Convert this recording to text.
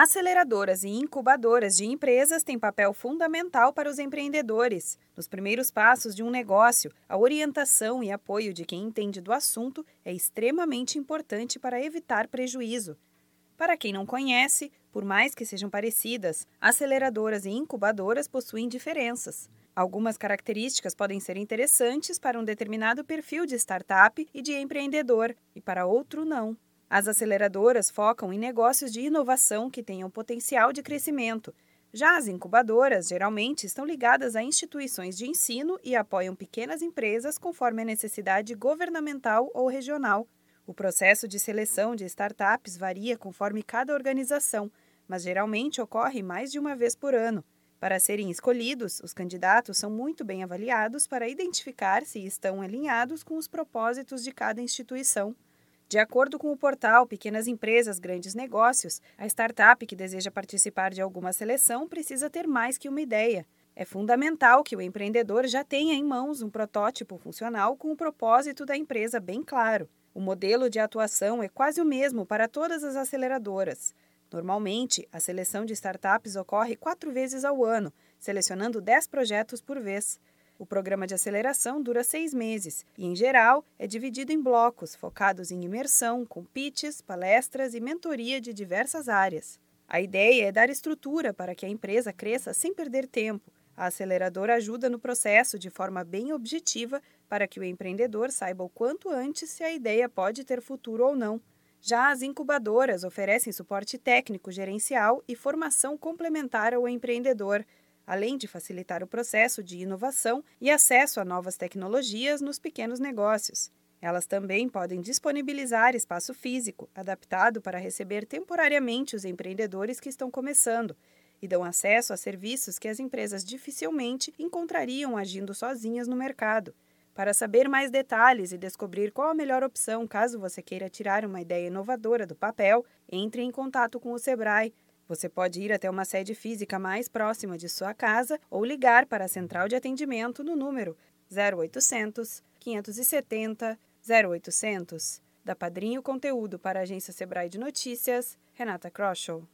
Aceleradoras e incubadoras de empresas têm papel fundamental para os empreendedores. Nos primeiros passos de um negócio, a orientação e apoio de quem entende do assunto é extremamente importante para evitar prejuízo. Para quem não conhece, por mais que sejam parecidas, aceleradoras e incubadoras possuem diferenças. Algumas características podem ser interessantes para um determinado perfil de startup e de empreendedor, e para outro não. As aceleradoras focam em negócios de inovação que tenham potencial de crescimento. Já as incubadoras geralmente estão ligadas a instituições de ensino e apoiam pequenas empresas conforme a necessidade governamental ou regional. O processo de seleção de startups varia conforme cada organização, mas geralmente ocorre mais de uma vez por ano. Para serem escolhidos, os candidatos são muito bem avaliados para identificar se estão alinhados com os propósitos de cada instituição. De acordo com o portal Pequenas Empresas, Grandes Negócios, a startup que deseja participar de alguma seleção precisa ter mais que uma ideia. É fundamental que o empreendedor já tenha em mãos um protótipo funcional com o propósito da empresa bem claro. O modelo de atuação é quase o mesmo para todas as aceleradoras. Normalmente, a seleção de startups ocorre quatro vezes ao ano, selecionando 10 projetos por vez. O programa de aceleração dura seis meses e, em geral, é dividido em blocos focados em imersão, com pitches, palestras e mentoria de diversas áreas. A ideia é dar estrutura para que a empresa cresça sem perder tempo. A aceleradora ajuda no processo de forma bem objetiva para que o empreendedor saiba o quanto antes se a ideia pode ter futuro ou não. Já as incubadoras oferecem suporte técnico, gerencial e formação complementar ao empreendedor além de facilitar o processo de inovação e acesso a novas tecnologias nos pequenos negócios. Elas também podem disponibilizar espaço físico, adaptado para receber temporariamente os empreendedores que estão começando, e dão acesso a serviços que as empresas dificilmente encontrariam agindo sozinhas no mercado. Para saber mais detalhes e descobrir qual a melhor opção caso você queira tirar uma ideia inovadora do papel, entre em contato com o Sebrae você pode ir até uma sede física mais próxima de sua casa ou ligar para a central de atendimento no número 0800 570 0800. Da Padrinho Conteúdo para a agência Sebrae de Notícias, Renata Kroschel.